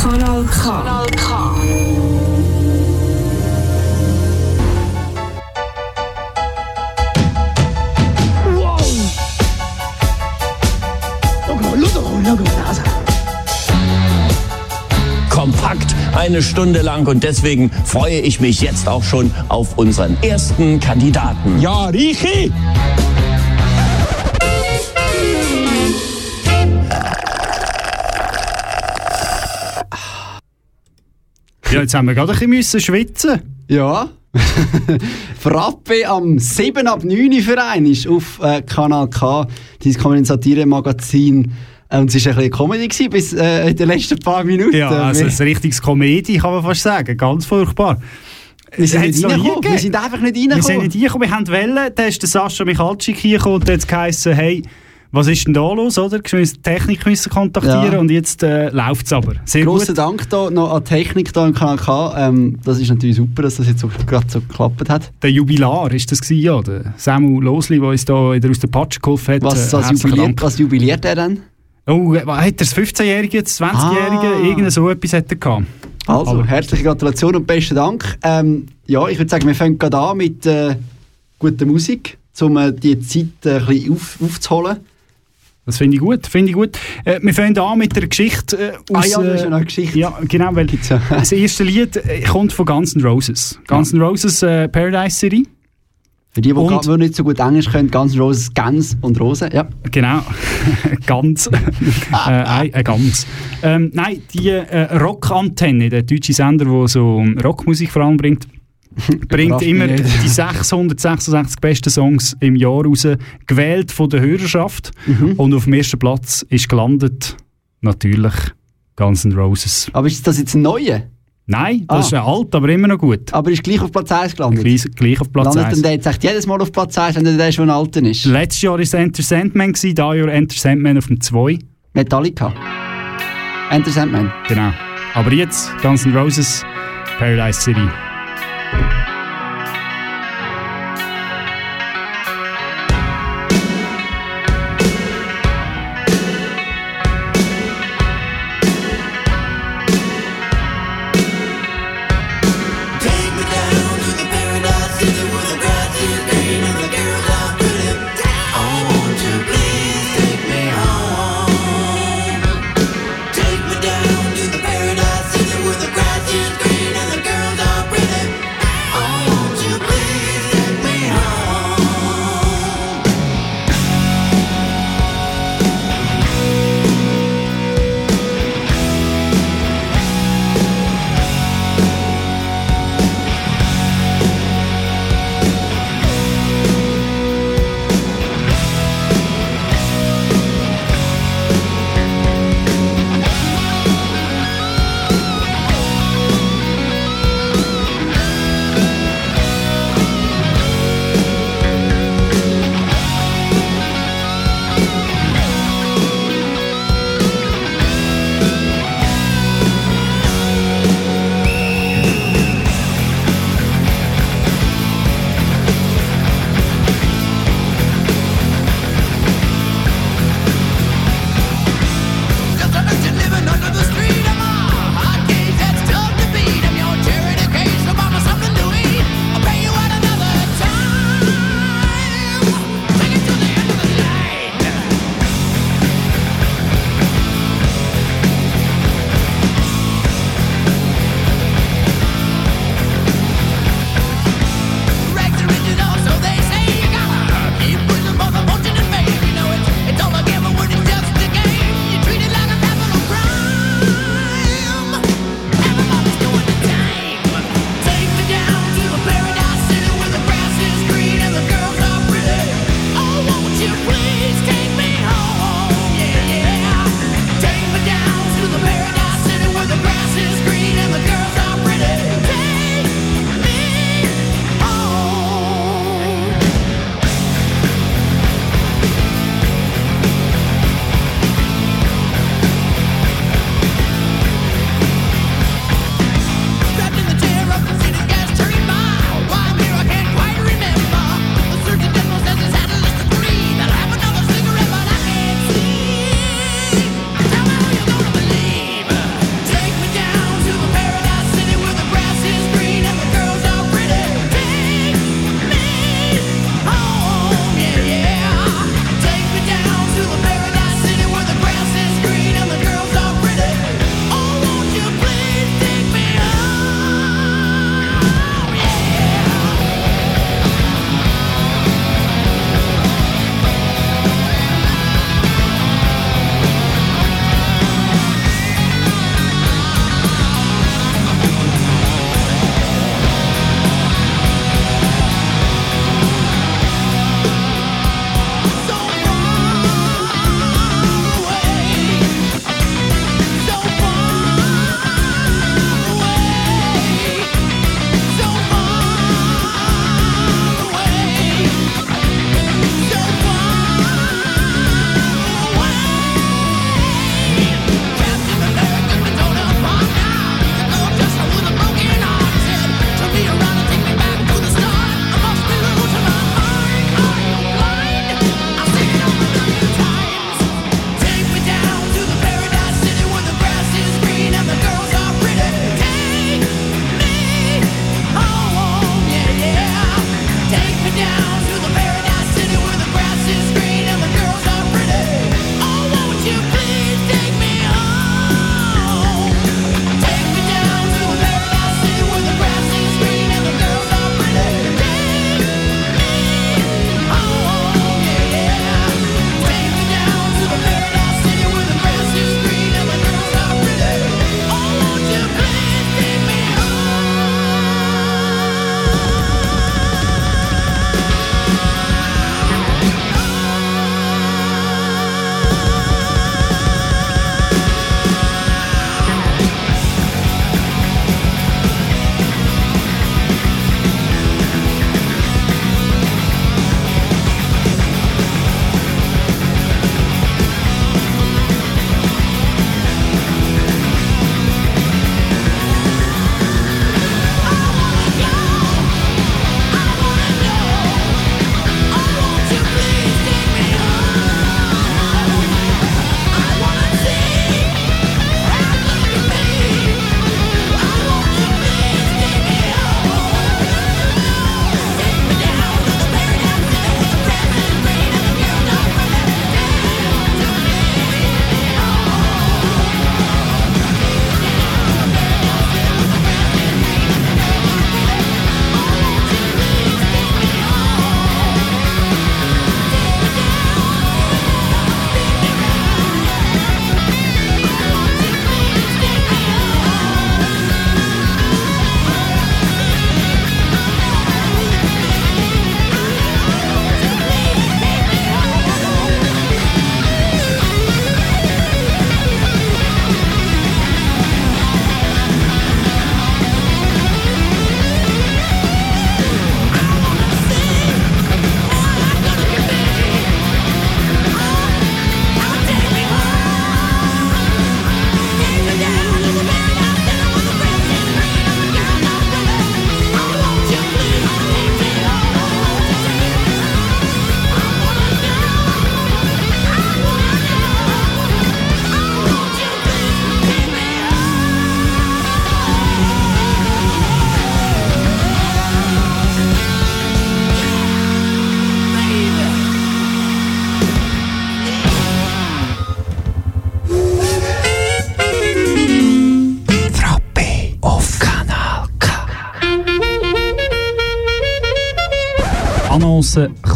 Kanal K. Kanal K. Kompakt eine Stunde lang und deswegen freue ich mich jetzt auch schon auf unseren ersten Kandidaten. Ja, Richi! Ja, jetzt haben wir gerade ein bisschen schwitzen. Ja. Frappe am 7 ab 9 Uhr für einen ist auf äh, Kanal K, dieses Kommentatiere-Magazin. Äh, Und es war ein bisschen Comedy gewesen, bis äh, in den letzten paar Minuten. Ja, also ein richtiges Komödie kann man fast sagen. Ganz furchtbar. wir sind nicht reingekommen. Wir sind einfach nicht Wir sind reingekommen. nicht hingekommen, wir haben wollen, da ist der Sascha Michalczyk hingekommen und hat geheißen, hey, was ist denn da los, oder? Die Technik müssen kontaktieren Ja. und jetzt äh, läuft es aber. Sehr Grossen gut. Dank da noch an die Technik da im Kanal K. Ähm, das ist natürlich super, dass das jetzt so, gerade so geklappt hat. Der Jubilar ist das gewesen, ja. Der Samuel Losli, der uns da wieder aus der Patsche geholfen hat. Was, Äh, was, jubiliert, was jubiliert er dann? Oh, äh, hat er das 15-Jährige, das 20-Jährige? Ah. Irgend so etwas hat er gehabt. Also, Aber- herzliche Gratulation und besten Dank. Ähm, ja, ich würde sagen, wir fangen gerade an mit äh, guter Musik, um äh, die Zeit äh, ein bisschen auf, aufzuholen. Das finde ich gut, finde ich gut. Äh, wir fangen an mit der Geschichte äh, Ah aus... ja, das ist äh, eine Geschichte. Ja, genau, weil das erste Lied äh, kommt von Guns N' Roses. Guns N' Roses äh, Paradise City. Für die, die Und- gerade nicht so gut Englisch können, Guns N' Roses, Gans und Rosen. Ja. Genau, ganz. äh, ein ganz. Ähm, nein, die äh, Rockantenne, der deutsche Sender, der so Rockmusik vor allem bringt, bringt immer die 666 besten Songs im Jahr raus, gewählt von der Hörerschaft. Mhm. Und auf dem ersten Platz ist gelandet natürlich Guns N' Roses. Aber ist das jetzt ein neuer? Nein, das Ah. ist ja alt, aber immer noch gut. Aber ist gleich auf Platz 1 gelandet? Gleich, gleich auf Platz Landet 1. denn der jetzt echt jedes Mal auf Platz 1, wenn der schon ein alter ist? Letztes Jahr war es Enter Sandman, dieses Jahr Enter Sandman auf dem 2. Metallica. Enter Sandman. Genau. Aber jetzt Guns N' Roses, Paradise City. Thank you.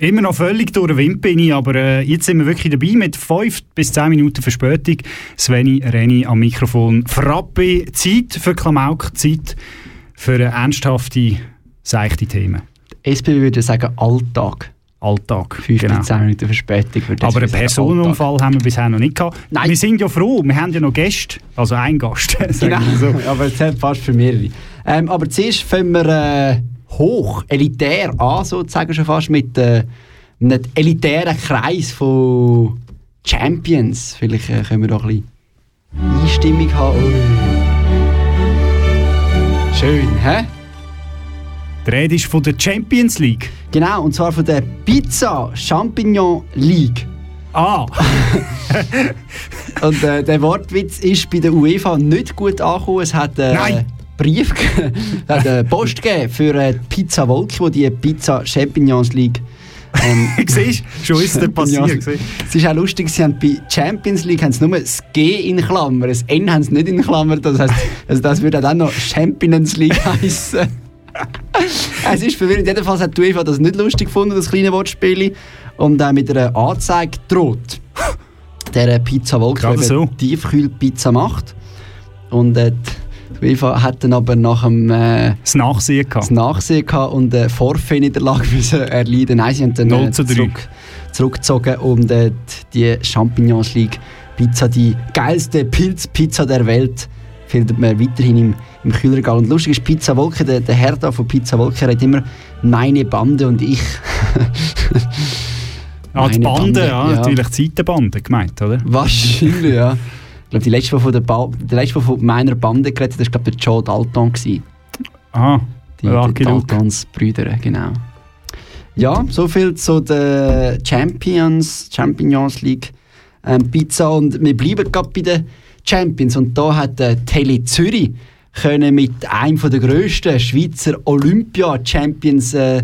Immer noch völlig durch den Wind bin ich, aber äh, jetzt sind wir wirklich dabei mit 5 bis 10 Minuten Verspätung. Sveni Reni am Mikrofon. Frappe, Zeit für Klamauk, Zeit für eine ernsthafte, seichte Themen. SP würde sagen Alltag. Alltag. 5 bis 10 Minuten Verspätung. Aber einen Personenunfall haben wir bisher noch nicht gehabt. Nein. Wir sind ja froh, wir haben ja noch Gäste, also einen Gast. Genau, so. aber es zählt fast für mehrere. Ähm, aber zuerst fangen wir äh, hoch, elitär an, sozusagen schon fast, mit äh, einem elitären Kreis von Champions. Vielleicht äh, können wir da ein bisschen Einstimmung haben. Ui. Schön, hä? Die Rede ist von der Champions League. Genau, und zwar von der Pizza Champignon League. Ah, Und äh, der Wortwitz ist bei der UEFA nicht gut angekommen. Es hat äh, Nein. Brief, hat eine Post gegeben für äh, die Pizza Wolke, die die Pizza Champignons League. Ähm, siehst schon ist es passiert. es ist auch lustig, sie haben bei Champions League haben sie nur das G in Klammer, das N haben sie nicht in Klammer. Das heißt, also das würde dann noch Champions League heißen. es ist verwirrend. Jedenfalls hat die UEFA das nicht lustig gefunden, das kleine Wortspiel, und äh, mit einer Anzeige droht. Der äh, Pizza Wolke, so. Tiefkühlpizza macht. Und äh, die UEFA hat dann aber nach dem äh, Das Nachsehen das gehabt. Nachsehen gehabt und eine Vorfehlniederlage müssen erleiden. Nein, sie haben dann 0 äh, zu 3. zurück, zurückgezogen und äh, die Champignons League Pizza, die geilste Pilzpizza der Welt, findet man weiterhin im, im Kühlregal. Und lustig ist, Pizza Wolke, der, der Herr da von Pizza Wolke, hat immer meine Bande und ich. Ah, die Bande, Bande, ja, ja. natürlich die Seitenbande gemeint, oder? Wahrscheinlich, ja. Ich glaube, die letzte, von der, ba der letzte, von meiner Bande geredet hat, war glaube der Joe Dalton. Gewesen. Aha, Die, die. Daltons Brüder, genau. Ja, soviel zu der Champions, Champions League ähm, Pizza. Und wir bleiben gerade bei den Champions. Und da hat äh, Tele Zürich können mit einem der grössten Schweizer Olympia-Champions äh,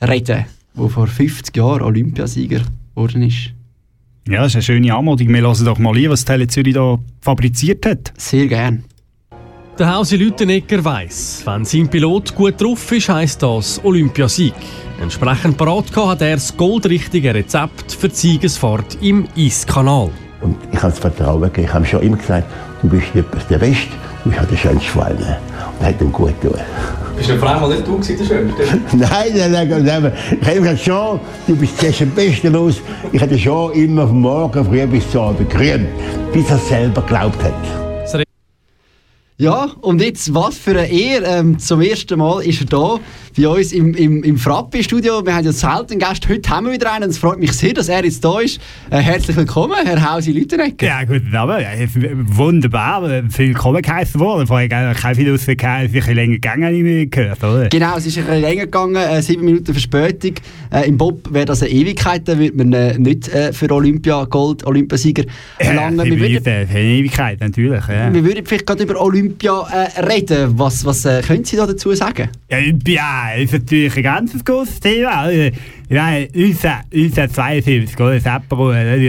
reden, der vor 50 Jahren Olympiasieger geworden ist. Ja, das ist eine schöne Anmutung. Wir hören doch mal ein, was Tele Zürich da fabriziert hat. Sehr gern. Der Hausi Lüttenegger weiss, wenn sein Pilot gut drauf ist, heisst das Olympiasieg. Entsprechend parat hat er das goldrichtige Rezept für die Siegesfahrt im Eiskanal. Und ich habe das Vertrauen gegeben. Ich habe schon immer gesagt, du bist der Beste, du bist halt der schönste allen. Und das hat ihm gut getan. Bist du auf einmal nicht du gewesen, der Schönste? Nein, nein, nein, nein. Ich habe gesagt, schon, du bist zuerst am besten los. Ich hatte schon immer vom Morgen früh bis zum Abend gerühmt, bis er selber geglaubt hat. Ja, und jetzt, was für eine Ehre. Ähm, zum ersten Mal ist er da bei uns im, im, im Frappi-Studio. Wir haben ja selten Gäste. Heute haben wir wieder einen. Es freut mich sehr, dass er jetzt da ist. Äh, herzlich willkommen, Herr Hausi Lüttenegger. Ja, guten Abend. Wunderbar. Willkommen geheißen worden. Vorher gar kein Video ausgehauen, ein bisschen länger gegangen, habe ich mir gehört, oder? Genau, es ist ein bisschen länger gegangen, äh, sieben Minuten Verspätung. Äh, Im Bob wäre das eine Ewigkeit, dann würde man äh, nicht äh, für Olympia Gold, Olympiasieger lange. Ja, wir, würden, eine Ewigkeit, natürlich. Ja. wir würden vielleicht gerade über Olympia äh, reden. Was, was können Sie da dazu sagen? Ja, ja, ist natürlich ein ganz großes Thema. Ja, unser, unser 72, oder? Das Apero, die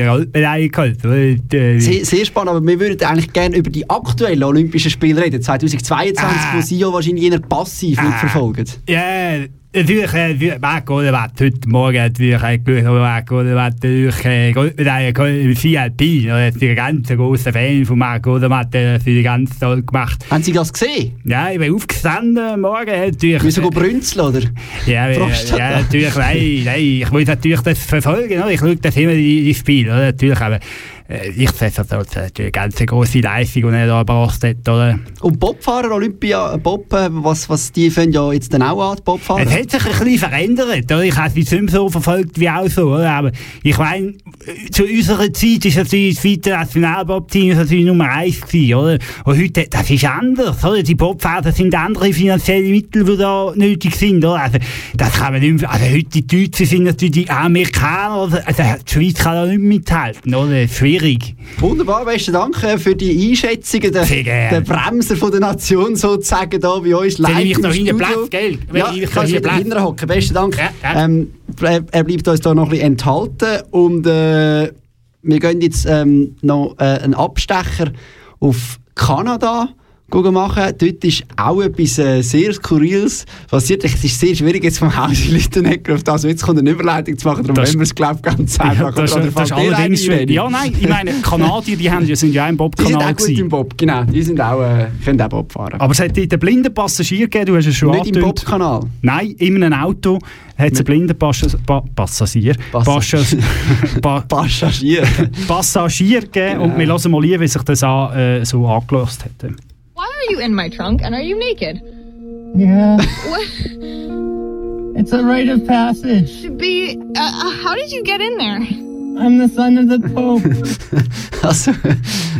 Goldmedaille? Äh, Sehr, sehr spannend, aber wir würden eigentlich gerne über die aktuellen Olympischen Spiele reden, 2022, Ah. wo Sie ja wahrscheinlich eher passiv mitverfolgen. Ja, natürlich, äh, Marc Odermatt, heute Morgen natürlich Glück, aber Marc Odermatt natürlich äh, Goldmedaille im CLP. oder? Ich bin ein ganz großer Fan von Marc Odermatt, der hat das ganz toll gemacht. Haben Sie das gesehen? Ja, ich bin aufgestanden morgen, natürlich. Müssen Sie brünzeln, oder? Ja, ja, natürlich, nein, nein, ich muss natürlich das verfolgen, ich schaue das immer, die Spiele, oder? natürlich, aber ich setze das als äh, eine ganz grosse Leistung, die er da gebracht hat, oder? Und Bobfahrer, Olympia, Bob, äh, was, was die fangen ja jetzt dann auch an, Bobfahrer? Es hat sich ein bisschen verändert, oder? ich habe es nicht mehr so verfolgt wie auch so, oder? aber ich meine, äh, zu unserer Zeit ist natürlich das Schweizer Nationalbob-Team natürlich Nummer eins gewesen, oder? Und heute, das ist anders, oder? Die Bobfahrer, sind andere finanzielle Mittel, die da nötig sind, oder? Also, das kann man nicht mehr, also heute die Deutschen sind natürlich die Amerikaner, also die Schweiz kann da nicht mithalten, oder? Schwierig schwierig. Wunderbar, besten Dank äh, für die Einschätzungen. Der, der Bremser von der Nation sozusagen da bei uns Wenn ich noch hinten bleib, gell? Wenn Ja, ich ich mich kann noch wieder hinten hocken. Besten Dank. Ja, ja. Ähm, er, bleibt uns da noch ein bisschen enthalten und äh, wir gehen jetzt ähm, noch äh, einen Abstecher auf Kanada machen. Dort ist auch etwas äh, sehr Skurriles passiert. Es ist sehr schwierig, jetzt vom Haus in Lüttenegger auf das jetzt kommt eine Überleitung zu machen. Darum Das- wollen wir es, glaube ich, ganz Ja, einfach. das, Oder ist- das ist allerdings schwierig. Ja, nein, ich meine, Kanadier, die haben, ja- sind ja auch im Die sind Bobkanal auch gut im. Bob, genau. Die sind auch, äh, können auch Bob fahren. Aber es hat einen blinden Passagier gegeben, du hast es schon Nicht im angetönt. Bob-Kanal. Nein, in einem Auto hat es einen blinden Passagier, pa Passagier, Passagier. Pa Passagier. Passagier gegeben und wir hören mal lieber, wie sich das an, äh, so angelöst hat. Are you in my trunk and are you naked? Yeah, What? it's a rite of passage. To be. Uh, uh, how did you get in there? I'm the son of the Pope. Also,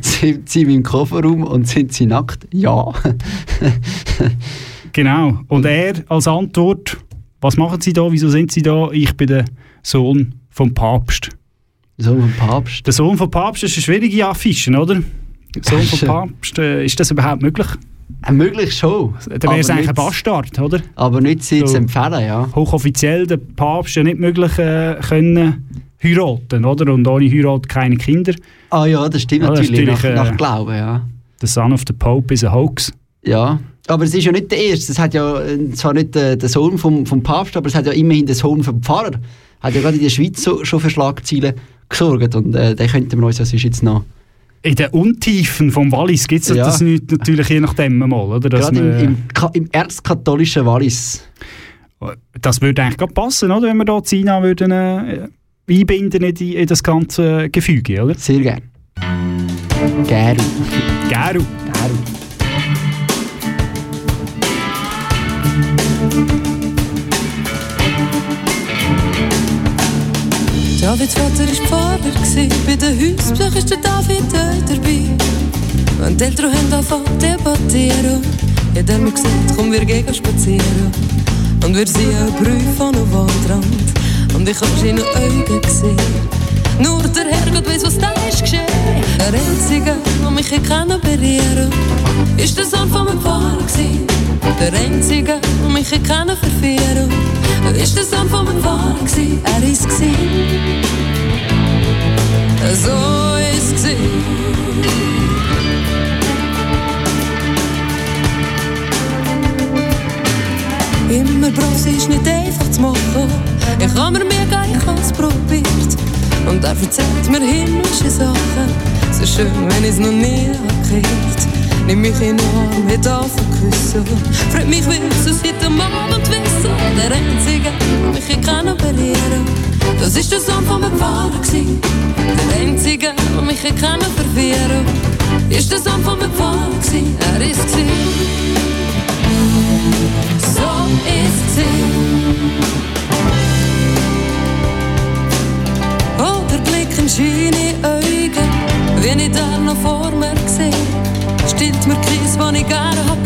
sind sie im Kofferraum und sind sie nackt? Ja. Genau. Und er als Antwort, was machen Sie da, wieso sind Sie da? Ich bin der Sohn vom Papst. so ein Papst. Der Sohn vom Papst ist eine schwierige Affische, oder? Sohn vom Schön. Papst, äh, ist das überhaupt möglich? Äh, möglich schon. Dann wäre es eigentlich ein Bastard, oder? Aber nicht sie zu So. empfehlen, ja. Hochoffiziell der Papst ja nicht möglich äh, können heiraten, oder? Und ohne Heirat keine Kinder. Ah ja, das stimmt Ja, das ist natürlich, nach, äh, nach Glauben, ja. The son of the Pope is a hoax. Ja. Aber es ist ja nicht der Erste. Es hat ja zwar nicht äh, der Sohn vom, vom Papst, aber es hat ja immerhin der Sohn vom Pfarrer. Hat ja gerade in der Schweiz so, schon für Schlagzeilen gesorgt. Und äh, den könnten wir uns also jetzt noch... In den Untiefen vom Wallis gibt es Ja. das nicht, natürlich je nachdem mal, oder? Dass Gerade im, man- im, Ka- im erzkatholischen Wallis. Das würde eigentlich passen, oder? Wenn wir da Zina würden, äh, einbinden in, die, in das ganze Gefüge, oder? Sehr gern. Gern. Geru. Davids Vater war Pfarrer, bei den Hausbesuch ist der David auch dabei. Wenn die Eltern haben angefangen zu debattieren, hat er mir gesagt, komm, wir gehen spazieren. Und wir sehen einen Brief an einem Waldrand, und ich hab seine Augen gesehen. Nur der Herrgott weiss, was da ist geschehen. Der Einzige, der mich kann berühren ist der Sohn von meinem Pfarrer gsi. Der Einzige, der mich hier kann verführen ist der Sohn von meinem Pfarrer gsi. Er ist gsi. So ist gsi. Immer sie ist nicht einfach zu machen. Ich habe mir mega, ich hab's probiert. Und er erzählt mir himmlische Sachen. So schön, wenn ich's noch nie gehört. Nimm mich in den Arm, hat angefangen küssen. Freut mich, will so seit dem Abend wissen. Der Einzige, der mich hier kann berühren. Das ist der Sohn von meinem Pfarrer gsi. Der Einzige, der mich hier kann verwirren. Ist der Sohn von meinem Pfarrer gsi. Er ist gsi. So ist sie. Oh, der Blick in schöne Augen, wie ich da noch vor mir sehe. Stillt mir Kies, den ich gerne hab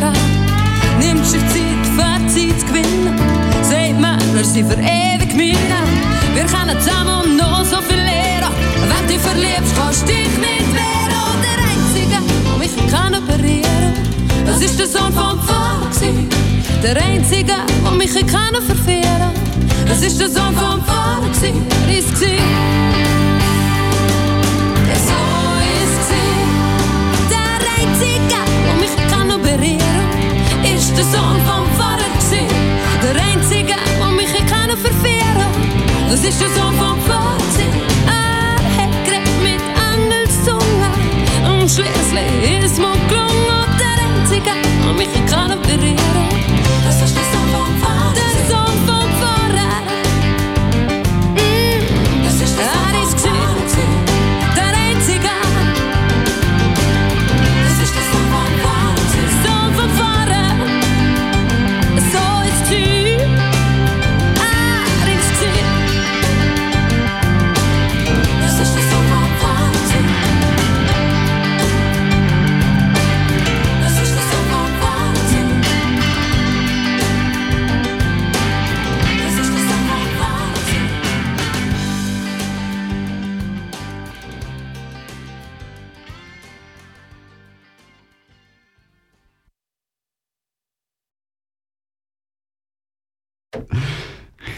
Nimmt sich Zeit, Fazit zu gewinnen. Sagt Männer, sie für ewig meine. Wir können zusammen noch so viel lernen. Wenn du verliebst, kannst du dich nicht wehren. Oh, der Einzige, der mich kann berühren das ist der Sohn vom Pfarrer. Der Einzige, der mich kann verführen Das ist der Sohn vom Pfarrer Das der Sohn vom. Er hat geredet mit Engelszunge und schließlich ist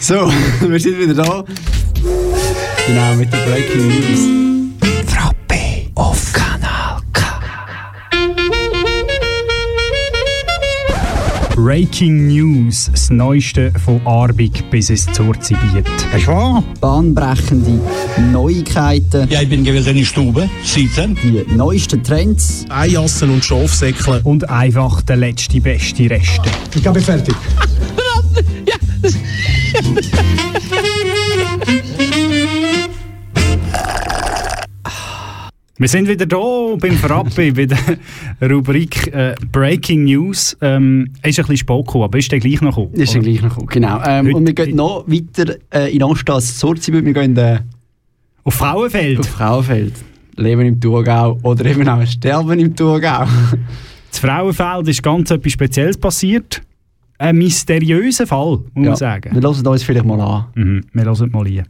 So, wir sind wieder da. Genau, mit den Breaking News. Frappe auf Kanal K. Breaking News, das Neueste von Arbig bis es zur Zibiet. Ist wahr? Bahnbrechende Neuigkeiten. Ja, ich bin gewesen in die Stube, sitzen. Die neuesten Trends. Eijassen und Schafsäckle. Und einfach der letzte, beste Reste. Ich bin fertig. Wir sind wieder da beim Frappe, bei der Rubrik äh, Breaking News. Ähm, ist ein bisschen spät gekommen, aber ist der gleich noch gekommen? Ist dann gleich noch gekommen, genau. Ähm, und wir gehen noch weiter äh, in Anstatt Zurzibut. Wir gehen äh, Auf Frauenfeld. auf Frauenfeld. Leben im Thurgau oder eben auch sterben im Thurgau. Das Frauenfeld ist ganz etwas Spezielles passiert. Ein mysteriöser Fall, muss man sagen. Wir hören uns vielleicht mal an. Mhm, wir hören mal rein.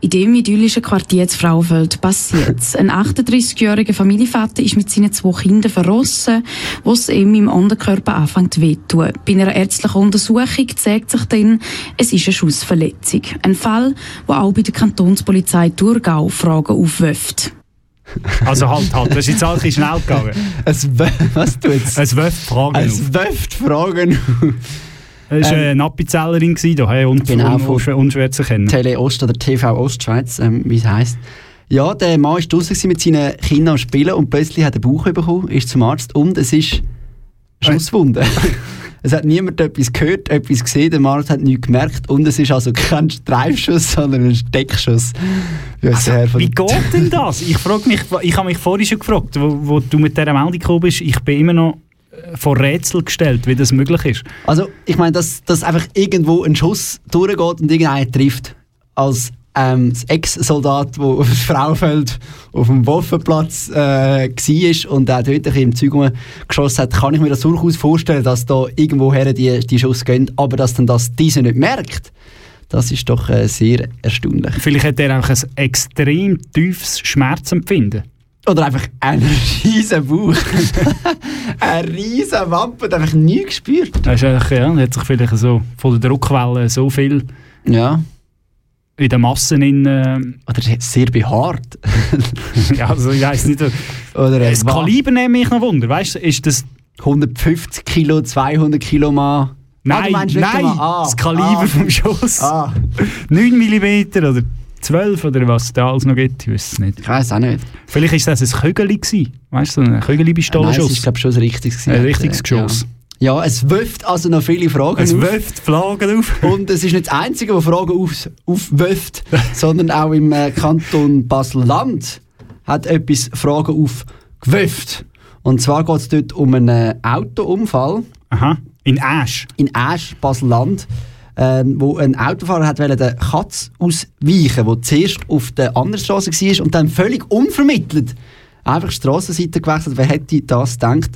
In dem idyllischen Quartier zu Frauenfeld passiert Ein 38-jähriger Familienvater ist mit seinen zwei Kindern verrossen, wo es ihm im Unterkörper anfängt weh zu tun. Bei einer ärztlichen Untersuchung zeigt sich dann, es ist eine Schussverletzung. Ein Fall, der auch bei der Kantonspolizei Thurgau Fragen aufwirft. Also halt, halt, das ist jetzt alles schnell gegangen. Es was tut's? Es wirft Fragen. Es wirft Fragen. Es war eine Appenzellerin, da, hey, und, Genau, unschwer, unschwer zu kennen. Tele Ost oder TV Ostschweiz, ähm, wie es heisst. Ja, der Mann war draußen mit seinen Kindern am Spielen und plötzlich hat er Bauch bekommen, ist zum Arzt und es ist Schusswunde. es hat niemand etwas gehört, etwas gesehen, der Arzt hat nichts gemerkt und es ist also kein Streifschuss, sondern ein Steckschuss. Von Wie geht denn das? Ich frage mich, ich habe mich vorhin schon gefragt, wo, wo du mit dieser Meldung gekommen bist, ich bin immer noch äh, vor Rätsel gestellt, wie das möglich ist. Also, ich meine, dass, dass einfach irgendwo ein Schuss durchgeht und irgendeinen trifft. Als ähm, das Ex-Soldat, der auf das Frauenfeld auf dem Waffenplatz äh, war und auch dort ein im Zeug geschossen hat, kann ich mir das durchaus vorstellen, dass da irgendwoher die, die Schuss gehen, aber dass dann das dieser nicht merkt, das ist doch äh, sehr erstaunlich. Vielleicht hat er auch ein extrem tiefes Schmerzempfinden. Oder einfach einen riesen Bauch. eine riesen Wampe und einfach nie gespürt. Das ist eigentlich, ja, hat sich vielleicht so von der Druckwelle so viel Ja. In den Massen in... Äh, Oder sehr behaart. ja, also ich weiss nicht. Oder Das Kaliber nehme ich noch Wunder, weißt ist das... 150 Kilo, 200 Kilo Mann. Ah, Nein, nicht nein, ah, das Kaliber ah. vom Schuss. Ah. 9 mm oder 12 oder was es da alles noch gibt, ich weiß es nicht. Ich weiß auch nicht. Vielleicht ist das ein gewesen, weißt du, so ein Nein, es Kögeli-Pistolenschuss. ist glaube schon ein richtiges. Ein richtiges Geschoss. Ja. Ja, es wirft also noch viele Fragen Es auf. wirft Flaggen auf. Und es ist nicht das Einzige, das Fragen auf, aufwirft, sondern auch im äh, Kanton Basel-Land hat etwas Fragen aufgewirft. Und zwar geht es dort um einen Autounfall. Aha, in Asch. In Asch, Basel-Land. Ähm, wo ein Autofahrer hat wollte der Katz ausweichen, wo zuerst auf der anderen Straße war und dann völlig unvermittelt einfach die Strassenseite gewechselt. Wer hätte das gedacht?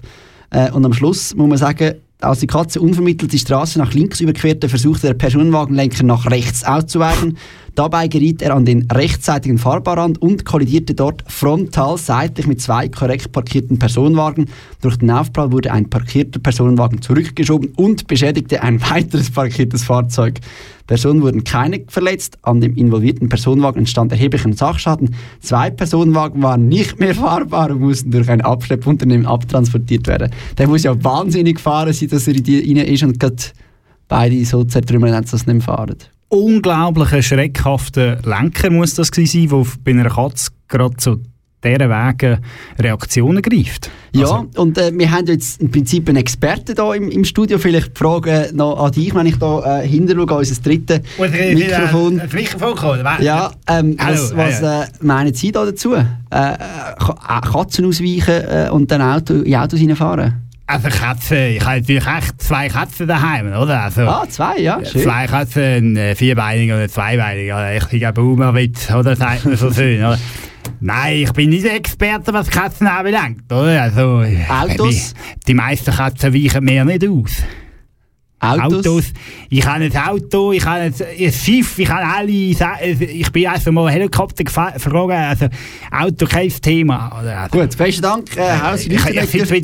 Äh, und am Schluss muss man sagen, als die Katze unvermittelt die Straße nach links überquerte, versuchte der Personenwagenlenker nach rechts auszuweichen. Dabei geriet er an den rechtsseitigen Fahrbahrrand und kollidierte dort frontal seitlich mit zwei korrekt parkierten Personenwagen. Durch den Aufprall wurde ein parkierter Personenwagen zurückgeschoben und beschädigte ein weiteres parkiertes Fahrzeug. Personen wurden keine verletzt. An dem involvierten Personenwagen entstand erheblicher Sachschaden. Zwei Personenwagen waren nicht mehr fahrbar und mussten durch ein Abschleppunternehmen abtransportiert werden. Der muss ja wahnsinnig gefahren sein, dass er in die rein ist und gerade beide so zertrümmern, dass sie nicht mehr fahren. Unglaublicher, schreckhafter Lenker muss das gewesen sein, der bei einer Katze gerade zu dieser Wege Reaktionen greift. Ja, und äh, wir haben jetzt im Prinzip einen Experten da im, im Studio. Vielleicht die Frage noch an dich, wenn ich da äh, hinter schaue, unser drittes Mikrofon. Mikrofon, Ja, ähm, Hallo, was, was äh, meinen Sie da dazu? Äh, äh, Ka- äh, Katzen ausweichen äh, und dann Auto, in Autos reinfahren? Also Katzen, ich habe natürlich echt zwei Katzen daheim, oder? Also, Ah, zwei, ja, schön. Zwei Katzen, ein äh, vierbeinig oder zweibeinig, oder? Richtiger Boomerwitz, oder? Sagt man so schön, oder? Nein, ich bin nicht Experte, was Katzen anbelangt, oder? Also, Autos? Die, die meisten Katzen weichen mir nicht aus. Autos. Ich habe ein Auto, ich habe ein, ein Schiff, ich habe alle, ich bin also mal Helikopter geflogen, also Auto kein Thema. Also, Gut, besten Dank, äh, Hausi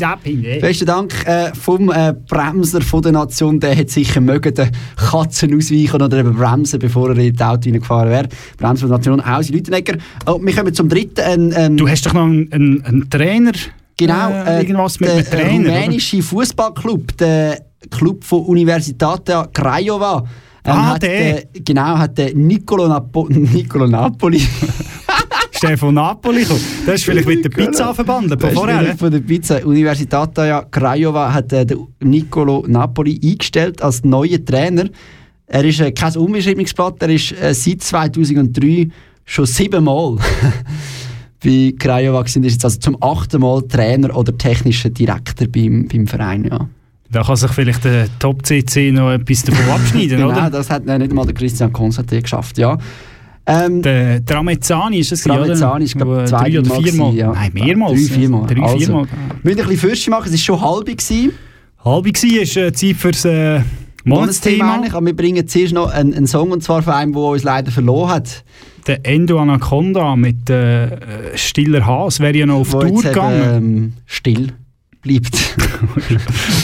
ab. äh. Besten Dank äh, vom äh, Bremser von der Nation. Der hat sicher mögen den Katzen ausweichen oder eben bremsen, bevor er in das Auto reingefahren wäre. Bremser von der Nation, Hausi Lüttenegger. Oh, wir kommen zum dritten. Ein, ein, Du hast doch noch einen, einen, einen Trainer? Genau, äh, äh, irgendwas mit der Trainer, rumänische Fußballclub, der Club von Universitatea Craiova. Ah, hat, der. äh, genau, hat der Nicolo, Napo Nicolo Napoli. Von Napoli gekommen? Das ist vielleicht mit der Pizza verbunden, Der von vorher. Von der Pizza Universitatea Craiova hat äh, den Nicolo Napoli eingestellt als neuer Trainer. Er ist äh, kein Unbeschreibungsblatt, er ist äh, seit 2003 schon siebenmal bei Craiova gewesen. Er ist jetzt also zum achten Mal Trainer oder technischer Direktor beim, beim Verein. Ja. Da kann sich vielleicht der Top-CC noch etwas davon abschneiden, genau, oder? das hat nicht mal der Christian Constantin geschafft, ja. Ähm, Der, der Tramezzani ist es, Tramezzani ist, glaube ich, zwei, drei oder viermal. ja. Nein, mehrmals. Drei, viermal. Drei, Also, viermal. Wir müssen ein bisschen Fürsche machen, es war schon halb. Gewesen. Halb war ist äh, Zeit fürs äh, Monatsthema. eigentlich, aber wir bringen zuerst noch einen, einen Song, und zwar von einem, der uns leider verloren hat. Der Endo Anaconda mit äh, Stiller Haas wäre ja noch auf Wo Tour gegangen. ähm, still bleibt.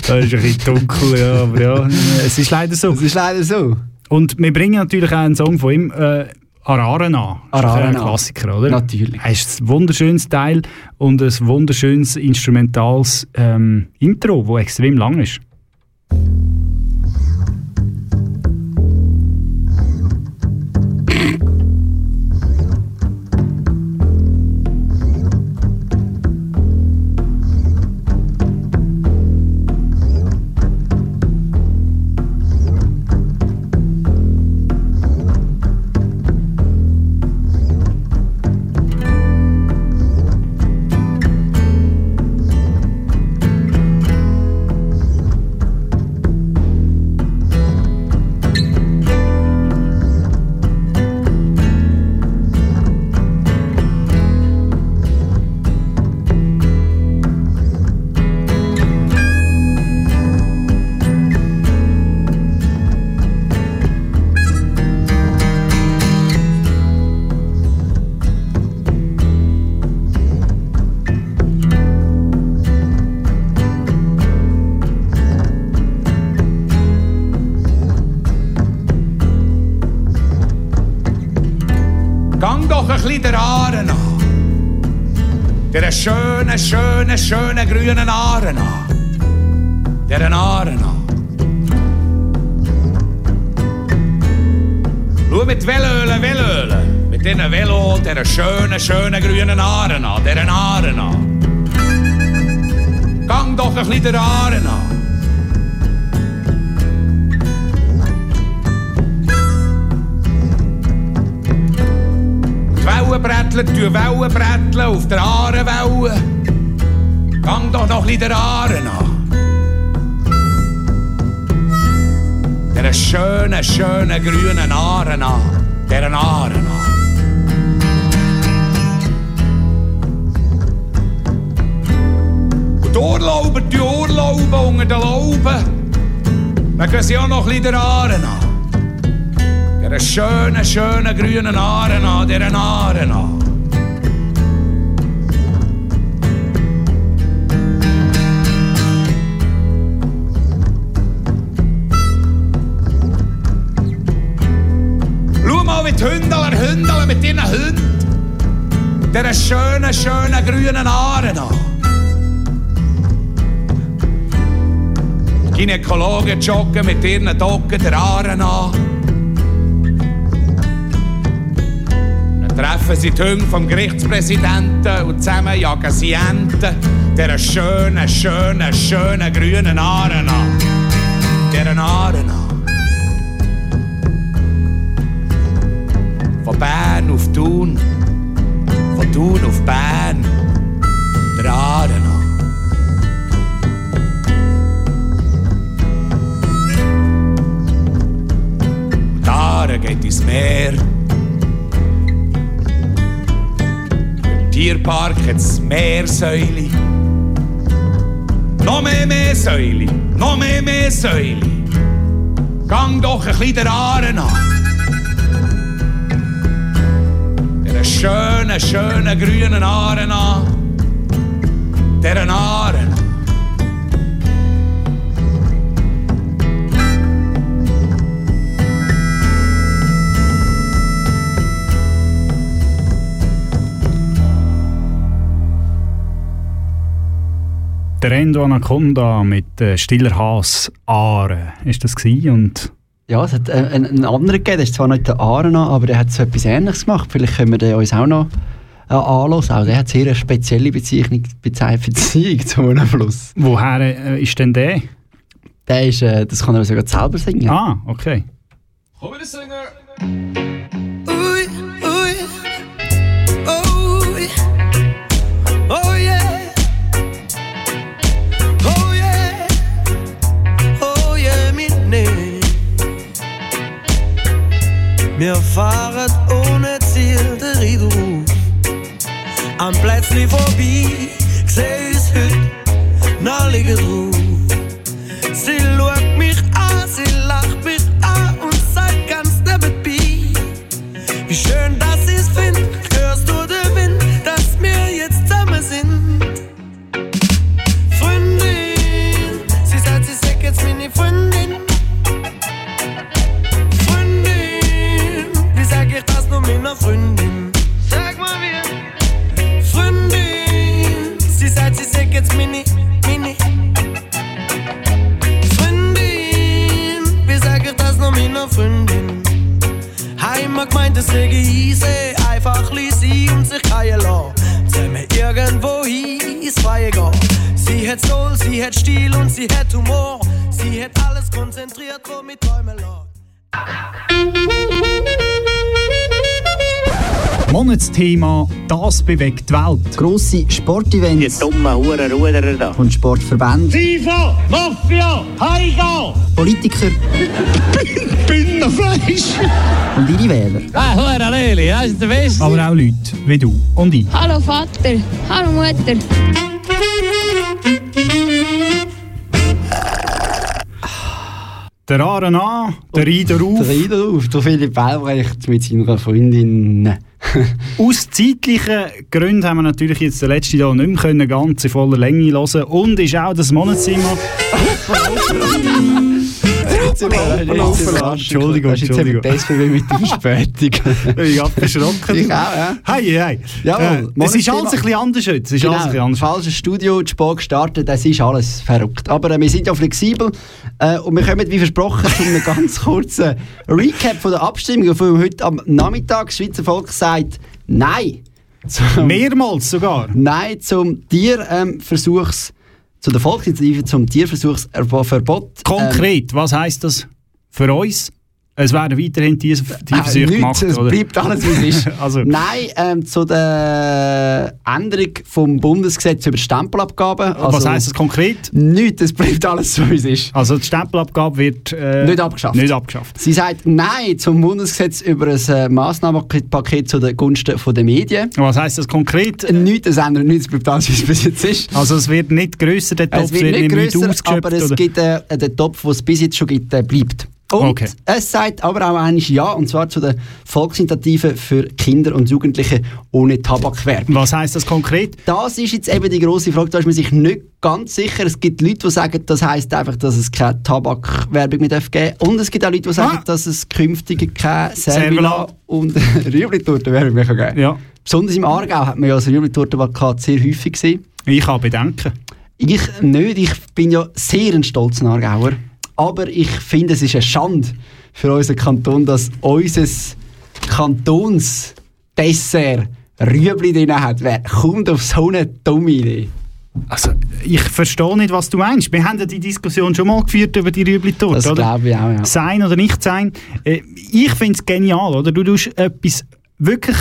das ist ein bisschen dunkel, ja, aber ja, es ist leider so. Es ist leider so. Und wir bringen natürlich auch einen Song von ihm, äh, Ararena. Ararena. ein Klassiker, oder? Natürlich. Es ist ein wunderschönes Teil und ein wunderschönes instrumentales ähm, Intro, das extrem lang ist. Der schönen, schönen, schönen grünen Aaren an. Der Aaren an. Schau mit Velölen, Velölen. Mit diesen Velo, der schönen, schönen grünen Aaren an. Der Aaren an. Gang doch ein bisschen der Aaren. Bretteln, tu Wellen bretteln auf der Aarenwelle. Gang doch noch ein der Aaren an. Der schönen, schönen grünen Aaren an. Der Aaren an. Die Urlauber, die Urlauber unter den Lauben. Dann gehen sie auch noch ein der Aaren an. Der schönen, schönen grünen Aaren an, der Aaren an. Hündler hündeln mit ihren Hunden. Der schönen, schönen grünen Aaren an. Die Gynäkologen joggen mit ihren Docken der Aaren an. Dann treffen sie die Hunde vom Gerichtspräsidenten und zusammen jagen sie Enten. Der schönen, schönen, schönen grünen Aaren an. Der Aaren an. Bern auf Thun, von Thun auf Bern, der Aare geht ins Meer. Im Tierpark hat es Meersäule. Noch mehr Meersäule, noch mehr Meersäule. Gang doch ein bisschen der Aare an. Schönen, schönen grünen Aare an. Der Aare an. Der Endo Anaconda mit äh, Stiller Haas Aare ist das gewesen und Ja, es hat äh, einen, einen anderen gegeben, der ist zwar nicht der Arena, aber der hat so etwas Ähnliches gemacht. Vielleicht können wir den uns auch noch äh, anhören. Auch der hat sehr eine spezielle Bezeichnung, Bezei- Beziehung zu einem Fluss. woher äh, ist denn der? Der ist, äh, das kann er sogar selber singen. Ah, okay. Komm wieder singen. Wir fahren ohne Ziel der Riederruf. Am Plätzli vorbei, seh uns heute noch liegen drauf. Es sehr easy, einfach leise und sich fallen lassen. Zusammen irgendwo hin ins Freie gehen. Sie hat Soul, sie hat Stil und sie hat Humor. Sie hat alles konzentriert, wo mit Träumen lässt. Monatsthema Das bewegt die Welt. Grosse Sportevents. Die dummen Hurenruderer da. Und Sportverbände. FIFA, Mafia, Heiga! Politiker. Binnenfleisch! Und ihre Wähler. Ah, Hure Leli, das ist der Beste. Aber auch Leute wie du und ich. Hallo Vater, hallo Mutter. Der Aare an, der Rieder auf. Der Rieder auf. Der Philipp Albrecht mit seiner Freundin. Aus zeitlichen Gründen haben wir natürlich jetzt den letzten Jahr nicht mehr ganz in voller Länge hören Und ist auch das Monatsthema. Entschuldigung, Das ist jetzt Entschuldigung. wie mit der Verspätung. Ich hab erschrocken. Ich auch, ja. Hey, hey. Jawohl, Äh, es ist alles ein bisschen anders heute. Es ist alles ein bisschen Genau, anders. falsches Studio, zu spät gestartet, das ist alles verrückt. Aber äh, wir sind ja flexibel äh, und wir kommen, wie versprochen, zu einem ganz kurzen Recap von der Abstimmung von heute am Nachmittag. Das Schweizer Volk sagt Nein. Zum, Mehrmals sogar. Nein zum Tierversuchs, zu der Volksinitiative zum Tierversuchsverbot. Konkret, was heisst das für uns? Es werden weiterhin diese Tierversuche Äh, gemacht, es oder? bleibt alles, wie es ist. also, Nein, ähm, zu der Änderung vom Bundesgesetz über Stempelabgaben. was heisst das konkret? Nichts, es bleibt alles so, wie es ist. Also die Stempelabgabe wird äh, Nicht abgeschafft. Nicht abgeschafft. Sie sagt Nein zum Bundesgesetz über ein äh, Massnahmenpaket zu den Gunsten von der Medien. Was heisst das konkret? Nichts, es ändert nichts, es bleibt alles, wie es bis jetzt ist. Also es wird nicht grösser, der Topf Es wird nicht grösser, aber es oder? gibt äh, den Topf, den es bis jetzt schon gibt, bleibt. Und Okay. es sagt aber auch eigentlich Ja, und zwar zu der Volksinitiative für Kinder und Jugendliche ohne Tabakwerbung. Was heisst das konkret? Das ist jetzt eben die grosse Frage, da ist man sich nicht ganz sicher. Es gibt Leute, die sagen, das heisst einfach, dass es keine Tabakwerbung mehr darf geben Und es gibt auch Leute, die sagen, Ah. dass es künftig keine Servila und Rüebli-Torte-Werbung mehr geben kann. Ja. Besonders im Aargau hat man ja das Rüebli-Torte-Plakat sehr häufig gesehen. Ich habe Bedenken. Ich nicht, ich bin ja sehr ein stolzer Aargauer. Aber ich finde, es ist eine Schande für unseren Kanton, dass unser Kantonsdessert Rüebli drin hat. Wer kommt auf so eine dumme Idee? Also, ich verstehe nicht, was du meinst. Wir haben ja die Diskussion schon mal geführt über die Rüebli-Torte, Das glaube ich auch, ja. Sein oder nicht sein. Äh, ich finde es genial, oder? Du tust etwas wirklich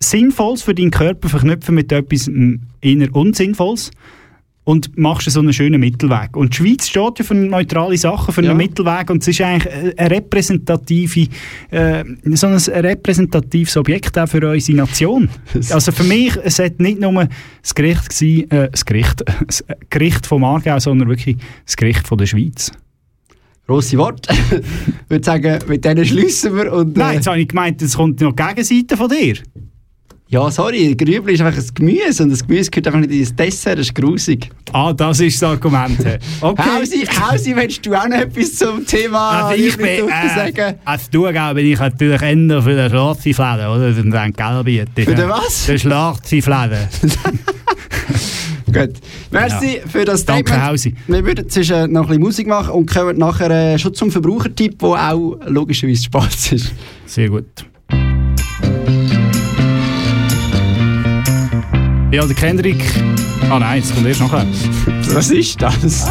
Sinnvolles für deinen Körper verknüpfen mit etwas eher Unsinnvolles und machst so einen schönen Mittelweg. Und die Schweiz steht ja für neutrale Sachen, für Ja. einen Mittelweg und es ist eigentlich eine repräsentative, äh, so ein repräsentatives Objekt auch für unsere Nation. Also für mich, es hat nicht nur das Gericht gewesen, äh, das Gericht, das Gericht vom Aargau, sondern wirklich das Gericht von der Schweiz. Grosse Worte. ich würde sagen, mit denen schliessen wir. Und, äh, Nein, jetzt habe ich gemeint, es kommt noch die Gegenseite von dir. Ja, sorry, Grübli ist einfach ein Gemüse und das Gemüse gehört einfach nicht ins Dessert, das ist grusig. Ah, das ist das Argument. Okay. Hausi, Hausi, willst du auch noch etwas zum Thema Also ich bin, äh, sagen? als du glaube bin ich natürlich eher für den schwarzen Fladen, oder? Für den St. Gallenbiet. Für den was? Den schwarzen Fladen. Gut. Merci für das Danke, Statement. Hausi. Wir würden zwischen noch ein bisschen Musik machen und kommen nachher äh, schon zum Verbrauchertipp, der auch logischerweise Spaß ist. Sehr gut. Ja, der Kendrick. Ah nein, jetzt kommt erst nachher. Was ist das?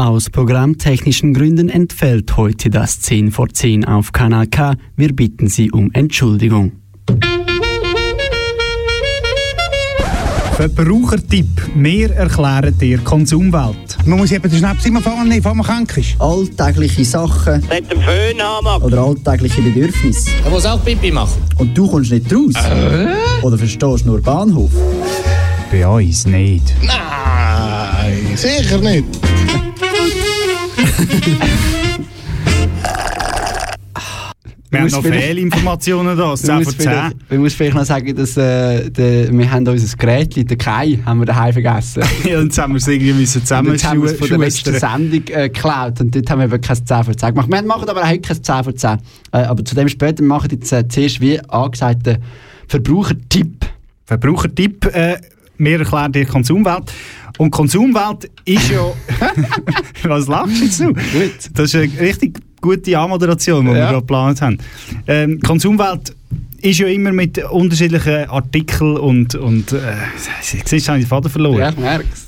Aus programmtechnischen Gründen entfällt heute das 10 vor 10 auf Kanal K. Wir bitten Sie um Entschuldigung. Verbrauchertipp. Wir erklären dir Konsumwelt. Man muss eben den Schnaps immer vorne nehmen, bevor man krank ist. Alltägliche Sachen Mit dem Föhn haben. oder alltägliche Bedürfnisse. Muss auch Pipi machen. Und du kommst nicht raus? Oder verstehst nur Bahnhof? Bei uns nicht. Nein, sicher nicht. Wir haben noch Fehlinformationen da, das Man 10 muss, von 10. vielleicht, man muss vielleicht noch sagen, dass äh, der, wir haben unser Gerät, den Kai, haben wir daheim vergessen. Ja, und jetzt haben wir es irgendwie müssen Und jetzt haben wir von der letzten. Sendung äh, geklaut und dort haben wir eben kein 10 vor 10 gemacht. Wir machen aber heute kein 10 vor 10. Äh, aber zu dem später, wir machen jetzt äh, zuerst wie angesagt den Verbrauchertipp. Verbrauchertipp. Äh, wir erklären dir die Konsumwelt. Und Konsumwelt ist ja. Was lachst du jetzt du? Das ist eine richtig gute Anmoderation, die wir Ja. gerade geplant haben. Ähm, Konsumwelt ist ja immer mit unterschiedlichen Artikeln und, und äh, siehst du, habe ich den Faden verloren. Ja, ich merk's.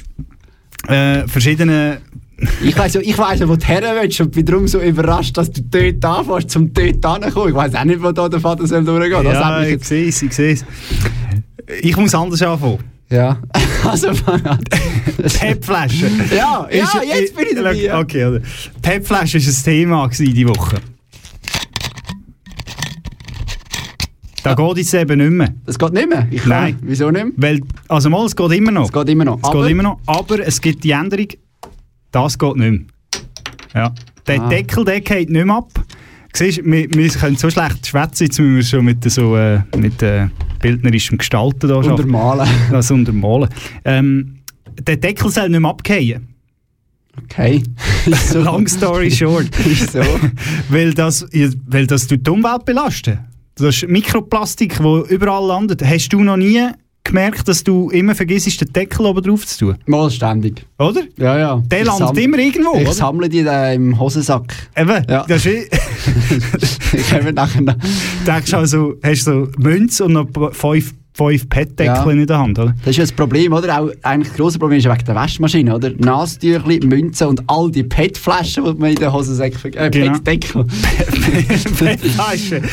Äh, verschiedene Ich weiss ja, ich weiss ja, wo du her willst und bin darum so überrascht, dass du dort anfängst, zum dort hinzukommen. Ich weiss auch nicht, wo da der Vater soll durchgehen. Das ja, ich sehe es, ich sehe es. Ich muss anders anfangen. Ja. also. PEP-Flasche. Ja, ja, jetzt bin ich dabei, ja. Okay, oder? PEP-Flasche war ein Thema diese Woche. Da geht es eben nicht mehr. Das geht nicht mehr? Ich kann. Nein. Wieso nicht mehr? Weil, also mal, es geht immer noch. Es geht immer noch. Es Aber- geht immer noch, aber es gibt die Änderung, das geht nicht mehr. Ja. Der Ah. Deckel, der geht nicht mehr ab. Siehst, du, wir, wir können so schlecht schwätzen, jetzt müssen wir schon mit so äh, mit, äh, bildnerischem Gestalten da arbeiten. Untermalen. Das untermalen. Ähm, der Deckel soll nicht mehr abgehen. Okay. Long story short. Wieso? weil, das, weil das die Umwelt belasten. Das ist Mikroplastik, das überall landet. Hast du noch nie gemerkt, dass du immer vergisst, den Deckel oben drauf zu tun? Mal ständig. Oder? Ja, ja. Der Ich landet immer irgendwo, Ich oder? sammle die da im Hosensack. Eben, Ja. das ist, ich habe nachher noch. denkst also, hast so Münze und noch fünf, fünf PET-Deckel Ja. in der Hand, oder? Das ist ja das Problem, oder? Auch eigentlich das grosse Problem ist wegen der Waschmaschine, oder? Nasentüchli, Münzen und all die PET-Flaschen, die man in den Hosensack vergisst. Äh, Genau. PET-Deckel.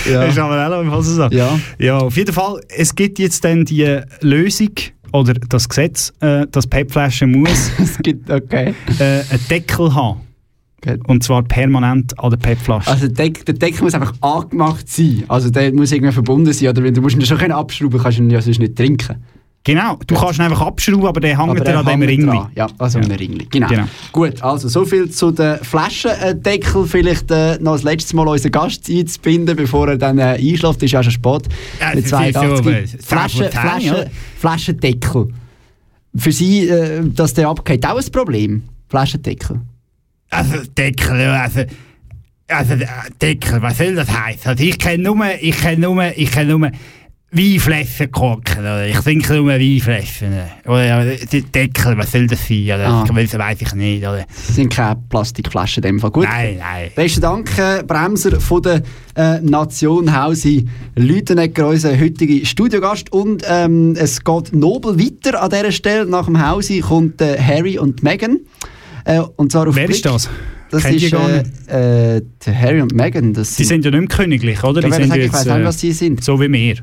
Ja. Das ist aber auch im Hosensack. Ja. ja, auf jeden Fall, es gibt jetzt dann die Lösung, oder das Gesetz, äh, dass PET-Flasche muss es gibt, okay. äh, einen Deckel haben. Und zwar permanent an der PET-Flasche. Also der, Deck, der Deckel muss einfach angemacht sein. Also der muss irgendwie verbunden sein. Oder du musst ihn schon können abschrauben, kannst du ihn ja sonst nicht trinken. Genau, du kannst ihn einfach abschrauben, aber der hängt dann an dem hängt Ring. dran. Ja, also Ja. an Ringli. Genau. Genau. Gut, also so viel zu den Flaschendeckel. Vielleicht äh, noch das letzte Mal unseren Gast einzubinden, bevor er dann äh, einschläft. Ist ja schon spät. Ja, Mit es ist viel 82. so, Flaschen, äh, Flaschen- Flaschen, Flaschendeckel. Für Sie, äh, dass der abgeht, auch ein Problem? Flaschendeckel. Also Deckel, also, also äh, Deckel, was soll das heißen? Also ich kenne nur, ich kenne nur, ich kenne nur Weinflaschen oder? Ich trinke nur Weinflaschen. Oder die Deckel, was soll das sein? Oder? Ah. Das weiß ich nicht, oder? Das sind keine Plastikflaschen in dem Fall. Gut. Nein, nein. Besten Dank, äh, Bremser von der äh, Nation Hausi Lütenegger, unser heutiger Studiogast. Und ähm, es geht nobel weiter an dieser Stelle. Nach dem Hausi kommt äh, Harry und Meghan. Äh, und zwar auf Wer Blick. ist das? Das Kennt ist äh, äh, Harry und Meghan. Das Die sind ja nicht mehr königlich, oder? Die sind ich jetzt, weiss nicht, äh, was sie sind. So wie wir.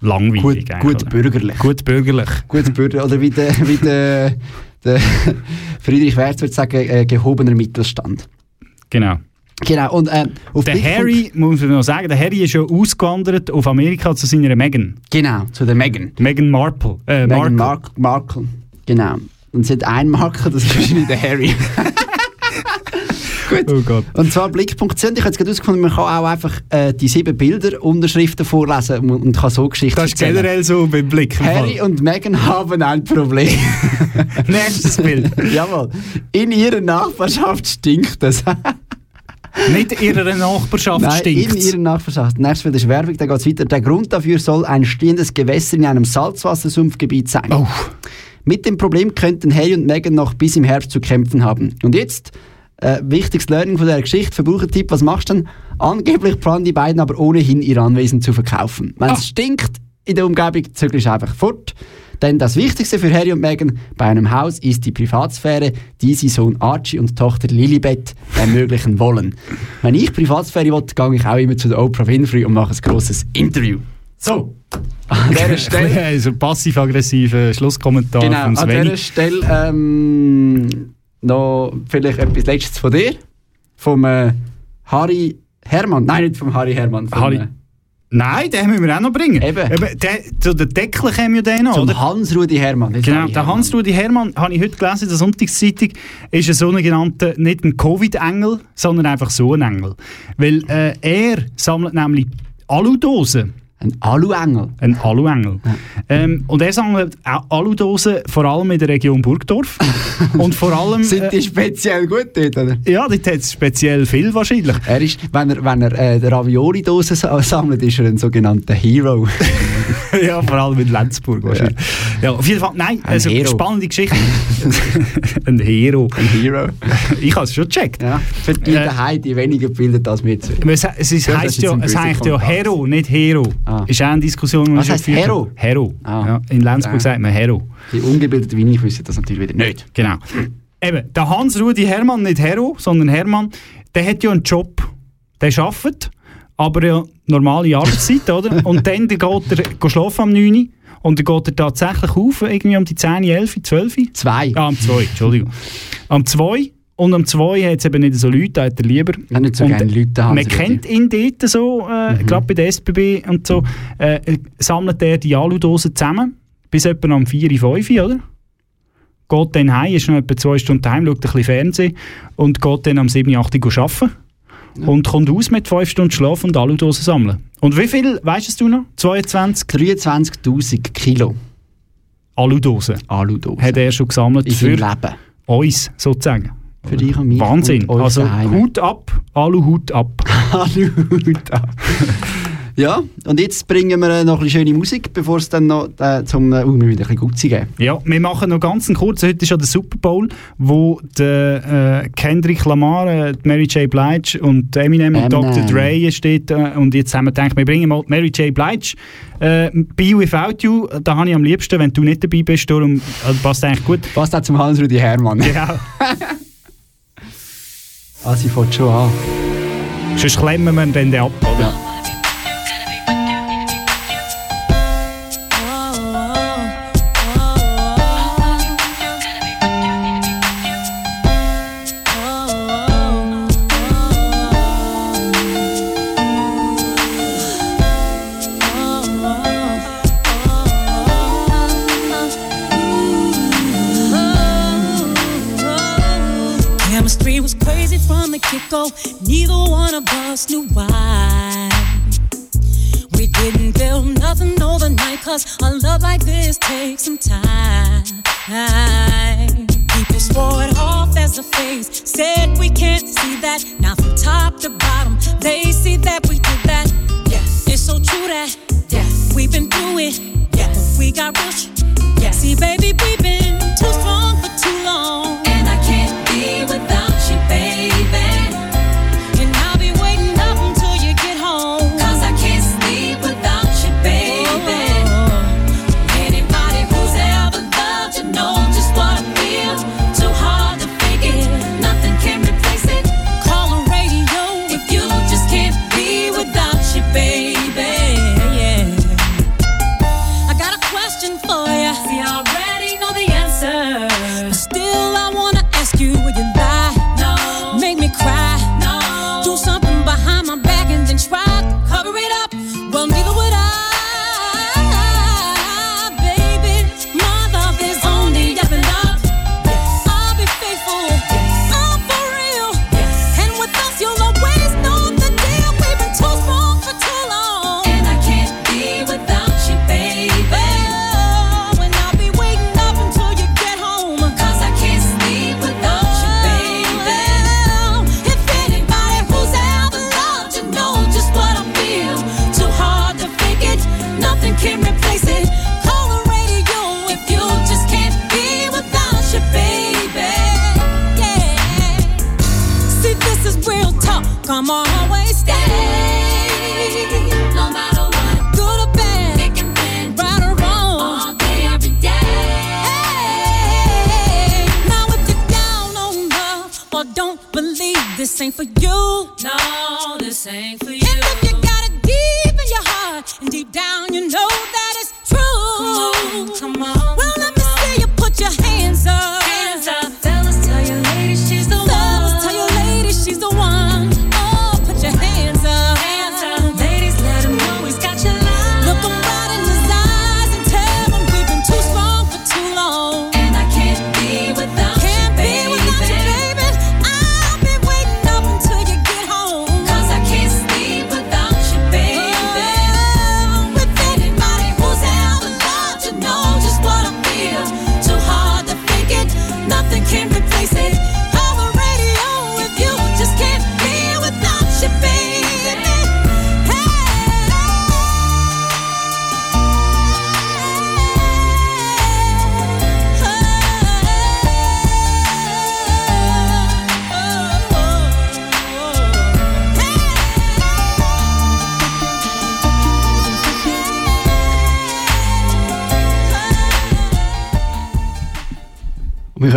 Langweilig Gut, gut bürgerlich. Gut bürgerlich. Gut Bürger. Oder wie der, wie der, der Friedrich Werth würde sagen, äh, gehobener Mittelstand. Genau. Genau. Und, äh, auf Der Blick Harry, muss man noch sagen, der Harry ist ja ausgewandert auf Amerika zu seiner Meghan. Genau, zu der Meghan. Meghan Markle. Äh, Meghan Markle. Mark Markle. Genau. Und sie hat einen Marker, das ist wahrscheinlich der Harry. Gut. Oh Gott. Und zwar Blick.ch. Und Ich habe jetzt gerade herausgefunden, man kann auch einfach äh, die sieben Bilder, Unterschriften vorlesen und, und kann so Geschichten Das ist erzählen. generell so beim Blick. Harry Fall. und Meghan haben ein Problem. Nächstes Bild. Jawohl. In ihrer Nachbarschaft stinkt es. Nicht in ihrer Nachbarschaft Nein, stinkt in ihrer Nachbarschaft. Nächstes Bild ist Werbung, da geht es weiter. Der Grund dafür soll ein stehendes Gewässer in einem Salzwassersumpfgebiet sein. Oh. Mit dem Problem könnten Harry und Meghan noch bis im Herbst zu kämpfen haben. Und jetzt, äh, wichtigstes Learning von der Geschichte, Verbrauchertipp, was machst du denn? Angeblich planen die beiden aber ohnehin ihr Anwesen zu verkaufen. Wenn es stinkt in der Umgebung, zügelst du einfach fort. Denn das Wichtigste für Harry und Meghan bei einem Haus ist die Privatsphäre, die sie Sohn Archie und Tochter Lilibet ermöglichen wollen. Wenn ich Privatsphäre will, gehe ich auch immer zu der Oprah Winfrey und mache ein grosses Interview. So, an dieser Stelle Also passiv-aggressiver Schlusskommentar Genau, vom an Sveni. dieser Stelle ähm, noch vielleicht etwas Letztes von dir. Vom äh, Harry Hermann. Nein, nicht vom Harry Hermann. Vom, Harry- äh, Nein, den müssen wir auch noch bringen. Eben. der, zu den Deckeln kommen ja den noch, zum? Hans-Rudi Hermann. Genau, der. Hans-Rudi Hermann, habe ich heute gelesen in der Sonntagszeitung, ist ein sogenannter, nicht ein Covid-Engel, sondern einfach so ein Engel. Weil äh, er sammelt nämlich Aludosen. Ein Alu-Engel. Ein Alu-Engel. Ähm, und er sammelt auch Aludosen vor allem in der Region Burgdorf. und vor allem... Sind die äh, speziell gut dort, oder? ja, dort hat es speziell viel wahrscheinlich. Er ist, wenn er, wenn er äh, die Ravioli-Dose sa- sammelt, ist er ein sogenannter Hero. ja, vor allem in Lenzburg wahrscheinlich. Ja. auf jeden Fall, nein, Ein also Hero. spannende Geschichte. ein Hero. Ein Hero. Ich habe es schon gecheckt. Ja, für die daheim, die weniger gebildet als. Aber Es, es, ist, Ja, ist ja, es heißt ja. Hero, nicht Hero. Ist auch eine Diskussion, die Was geführt Hero? Hero. Ah. Ja, in Lenzburg Ja. sagt man Hero. Die ungebildeten Wenig wissen das natürlich wieder nicht. Genau. Eben, der Hans-Rudi Hermann, nicht Hero, sondern Hermann, der hat ja einen Job. Der arbeitet, aber ja normale Arbeitszeit, oder? Und dann geht er geht schlafen am 9 Uhr und dann geht er tatsächlich auf, irgendwie um die 10, 11, 12? Zwei. Ah, am 2, Entschuldigung. Am 2 und am 2 hat es eben nicht so Leute, da hat er lieber. Ja, nicht so Und gerne Leute, Man Hans-Rudi. kennt ihn dort so, äh, Mhm. gerade bei der SBB und so, äh, sammelt er die Aludosen zusammen, bis etwa am 4, 5, oder? Geht dann heim, ist noch etwa zwei Stunden heim, schaut ein bisschen Fernsehen und geht dann am 7, 8 Uhr arbeiten. Und kommt aus mit 5 Stunden Schlaf und Aludosen sammeln. Und wie viel, weißt du noch? 22? 23.000 Kilo. Aludosen. Aludosen. Hat er schon gesammelt In für Leben. uns, sozusagen. Für dich und mich Wahnsinn. und Also daheim. Hut ab, Aluhut ab. Aluhut ab. Ja, und jetzt bringen wir noch ein bisschen schöne Musik, bevor es dann noch äh, zum... Äh, uh, wir müssen ein bisschen Gutzi geben. Ja, wir machen noch ganz kurzen. Heute ist ja der Super Bowl, wo der äh, Kendrick Lamar, äh, Mary J. Blige und Eminem, und Eminem. Dr. Dre steht. Äh, und jetzt haben wir gedacht, wir bringen mal Mary J. Blige. Äh, Be Without You, da habe ich am liebsten, wenn du nicht dabei bist. Darum äh, passt eigentlich gut. Passt auch zum Hans-Rudi Hermann. Genau. ah, sie fängt schon an. Sonst klemmen wir dann den ab, oder? Chemistry us knew why. We didn't build nothing overnight, cause a love like this takes some time. People swore it off as a phase, said we can't see that. Now, from top to bottom, they see that we did that. Yes, it's so true that. Yes, we've been through it. Yes, we got sh- Yes, see, baby, we've been too strong for too long. This ain't for you, no, this ain't for you.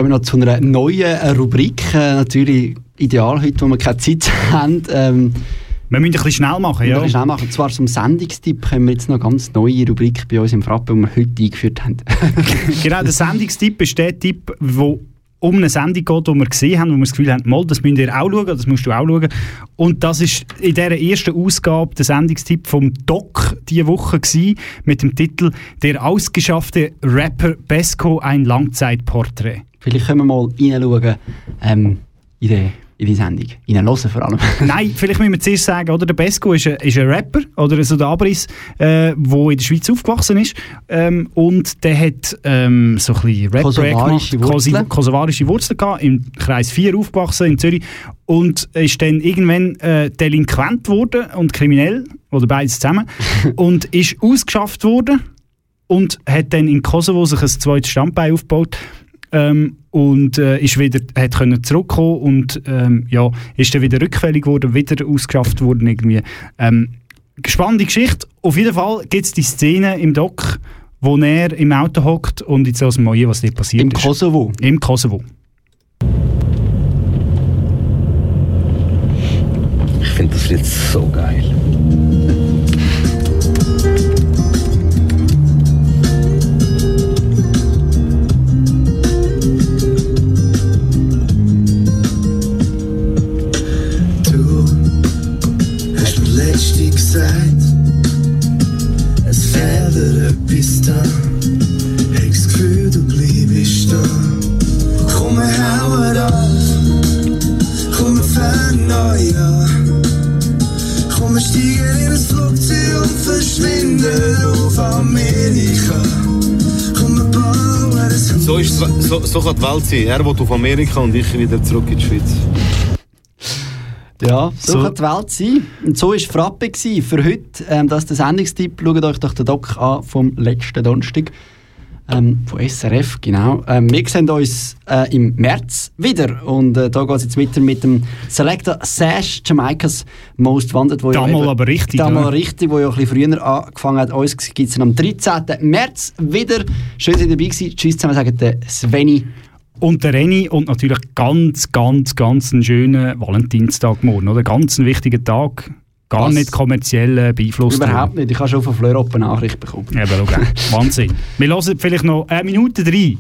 Kommen noch zu einer neuen äh, Rubrik. Äh, natürlich ideal heute, wo wir keine Zeit haben. Ähm, wir müssen ein bisschen schnell machen, ja. schnell machen. Und zwar zum Sendungstipp haben wir jetzt noch eine ganz neue Rubrik bei uns im Frappe, die wir heute eingeführt haben. genau, der Sendungstipp ist der Tipp, wo um eine Sendung geht, die wir gesehen haben, wo wir das Gefühl haben, mal, das müsst ihr auch schauen, das musst du auch schauen. Und das ist in dieser ersten Ausgabe der Sendungstipp vom Doc diese Woche gewesen, mit dem Titel «Der ausgeschaffte Rapper Besco, ein Langzeitporträt». Vielleicht können wir mal reinschauen ähm, in, die, in die Sendung. Reinhören vor allem. Nein, vielleicht müssen wir zuerst sagen, oder? Der Besco ist ein, ist ein Rapper, oder so der Abriss, äh, der in der Schweiz aufgewachsen ist. Ähm, und der hat ähm, so ein bisschen Rap Kosovarische gemacht, Wurzeln. Kosovarische Wurzeln gehabt, im Kreis 4 aufgewachsen in Zürich. Und ist dann irgendwann äh, delinquent geworden und kriminell, oder beides zusammen, und ist ausgeschafft worden und hat dann in Kosovo sich ein zweites Standbein aufgebaut ähm, und äh, ist wieder, hat können zurückkommen und ähm, ja, ist dann wieder rückfällig geworden, wieder ausgeschafft worden irgendwie. Ähm, spannende Geschichte. Auf jeden Fall gibt es die Szene im Doc, wo er im Auto hockt und jetzt aus dem Moje, was dort passiert Im ist. Kosovo? Im Kosovo. Ich finde das Lied so geil. Etwas da. Hab das Gefühl, du bleibst da. Komm, wir hauen auf. Komm, wir fangen neu an. Komm, wir steigen in ein Flugzeug und verschwinden auf Amerika. Komm, wir bauen ein So, ist, so, so kann die Welt sein. Er will auf Amerika und ich wieder zurück in die Schweiz. Ja, so, So- kann die Welt sein. Und so war Frappe für heute. Ähm, das ist der Sendungstipp. Schaut euch doch den Doc an vom letzten Donnerstag. Ähm, von SRF, genau. Ähm, wir sehen uns äh, im März wieder. Und äh, da geht es jetzt weiter mit dem Selector Sash Jamaica's Most Wanted. Wo Da ja aber richtig, Da mal oder? richtig, wo ja ein bisschen früher angefangen hat. Uns gibt es am 13. März wieder. Schön, dass ihr dabei gewesen. Tschüss zusammen, sagen der Sveni. Und der Renny und natürlich ganz, ganz, ganz einen schönen Valentinstag morgen, oder? Ganz ein wichtiger Tag. Gar Was? nicht kommerziell beeinflusst. Überhaupt nicht. Ich habe schon von Fleur Open Nachricht bekommen. Eben, schau. Wahnsinn. Wir hören vielleicht noch eine Minute rein.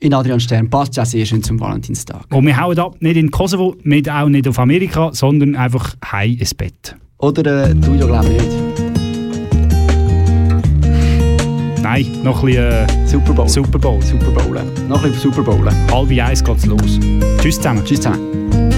In Adrian Stern passt ja sehr schön zum Valentinstag. Und wir hauen ab, nicht in Kosovo, mit auch nicht auf Amerika, sondern einfach heim ins Bett. Oder äh, du ja glaube ich nicht. Nein, noch ein bisschen äh, Super Bowl. Super Bowl. Super Bowl. Noch ein bisschen Super Bowl. Halb eins geht's los. Tschüss zusammen. Tschüss zusammen.